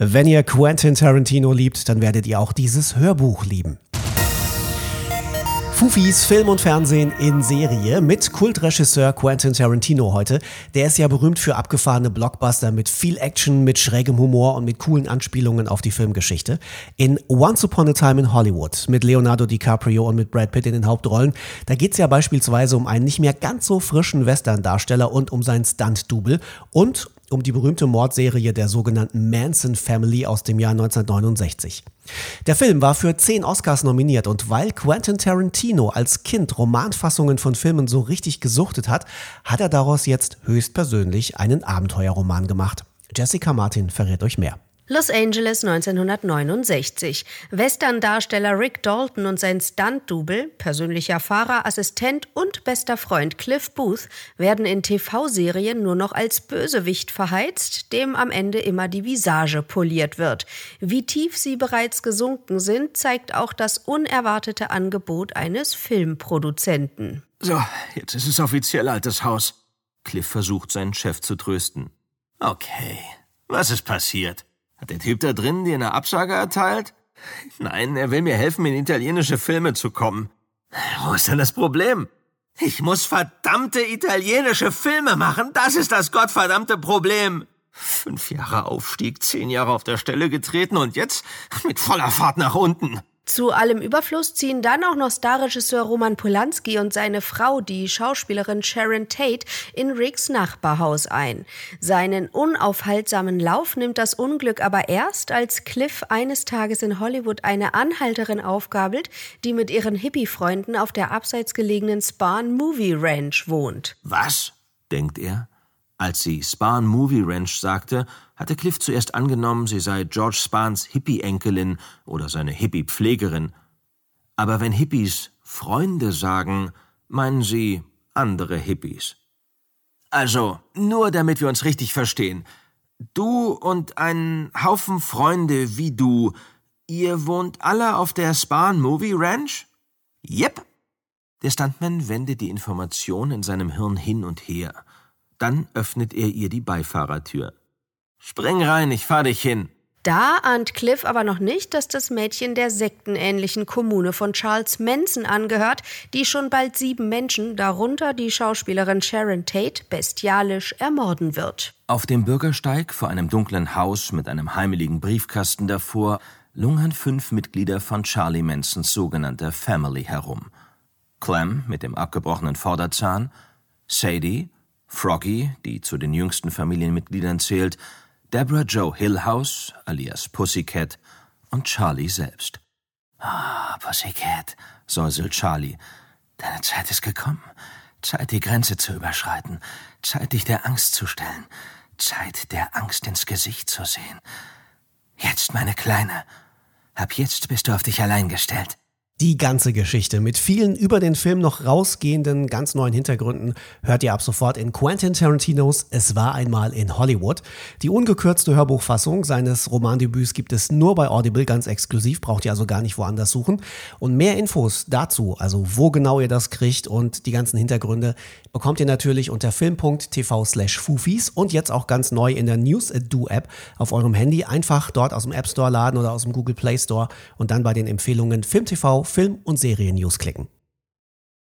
Wenn ihr Quentin Tarantino liebt, dann werdet ihr auch dieses Hörbuch lieben. Fufis Film und Fernsehen in Serie mit Kultregisseur Quentin Tarantino heute. Der ist ja berühmt für abgefahrene Blockbuster mit viel Action, mit schrägem Humor und mit coolen Anspielungen auf die Filmgeschichte. In Once Upon a Time in Hollywood mit Leonardo DiCaprio und mit Brad Pitt in den Hauptrollen, da geht es ja beispielsweise um einen nicht mehr ganz so frischen Western-Darsteller und um seinen Stunt-Double und um die berühmte Mordserie der sogenannten Manson Family aus dem Jahr 1969. Der Film war für zehn Oscars nominiert und weil Quentin Tarantino als Kind Romanfassungen von Filmen so richtig gesuchtet hat, hat er daraus jetzt höchstpersönlich einen Abenteuerroman gemacht. Jessica Martin verrät euch mehr. Los Angeles 1969. Western-Darsteller Rick Dalton und sein Stunt-Double, persönlicher Fahrer, Assistent und bester Freund Cliff Booth werden in TV-Serien nur noch als Bösewicht verheizt, dem am Ende immer die Visage poliert wird. Wie tief sie bereits gesunken sind, zeigt auch das unerwartete Angebot eines Filmproduzenten. So, jetzt ist es offiziell altes Haus. Cliff versucht, seinen Chef zu trösten. Okay, was ist passiert? Hat der Typ da drin dir eine Absage erteilt? Nein, er will mir helfen, in italienische Filme zu kommen. Wo ist denn das Problem? Ich muss verdammte italienische Filme machen. Das ist das gottverdammte Problem. Fünf Jahre Aufstieg, zehn Jahre auf der Stelle getreten und jetzt mit voller Fahrt nach unten. Zu allem Überfluss ziehen dann auch noch Starregisseur Roman Polanski und seine Frau, die Schauspielerin Sharon Tate, in Ricks Nachbarhaus ein. Seinen unaufhaltsamen Lauf nimmt das Unglück aber erst, als Cliff eines Tages in Hollywood eine Anhalterin aufgabelt, die mit ihren Hippie-Freunden auf der abseits gelegenen Spahn Movie Ranch wohnt. Was? denkt er. Als sie Spahn Movie Ranch sagte, hatte Cliff zuerst angenommen, sie sei George Spahns Hippie-Enkelin oder seine Hippie-Pflegerin. Aber wenn Hippies Freunde sagen, meinen sie andere Hippies. Also, nur damit wir uns richtig verstehen. Du und ein Haufen Freunde wie du, ihr wohnt alle auf der Spahn Movie Ranch? Yep. Der Stuntman wendet die Information in seinem Hirn hin und her. Dann öffnet er ihr die Beifahrertür. Spring rein, ich fahr dich hin. Da ahnt Cliff aber noch nicht, dass das Mädchen der sektenähnlichen Kommune von Charles Manson angehört, die schon bald sieben Menschen, darunter die Schauspielerin Sharon Tate, bestialisch ermorden wird. Auf dem Bürgersteig vor einem dunklen Haus mit einem heimeligen Briefkasten davor lungern fünf Mitglieder von Charlie Mansons sogenannter Family herum. Clem mit dem abgebrochenen Vorderzahn, Sadie, Froggy, die zu den jüngsten Familienmitgliedern zählt, Deborah Joe Hillhouse, alias Pussycat, und Charlie selbst. Ah, oh, Pussycat, säuselt Charlie. Deine Zeit ist gekommen. Zeit, die Grenze zu überschreiten. Zeit, dich der Angst zu stellen. Zeit, der Angst ins Gesicht zu sehen. Jetzt, meine Kleine. Ab jetzt bist du auf dich allein gestellt. Die ganze Geschichte mit vielen über den Film noch rausgehenden, ganz neuen Hintergründen hört ihr ab sofort in Quentin Tarantinos Es war einmal in Hollywood. Die ungekürzte Hörbuchfassung seines Romandebüts gibt es nur bei Audible ganz exklusiv, braucht ihr also gar nicht woanders suchen. Und mehr Infos dazu, also wo genau ihr das kriegt und die ganzen Hintergründe, bekommt ihr natürlich unter film.tv slash Fufis und jetzt auch ganz neu in der News Do App auf eurem Handy. Einfach dort aus dem App Store laden oder aus dem Google Play Store und dann bei den Empfehlungen FilmTV Film- und Serien-News klicken.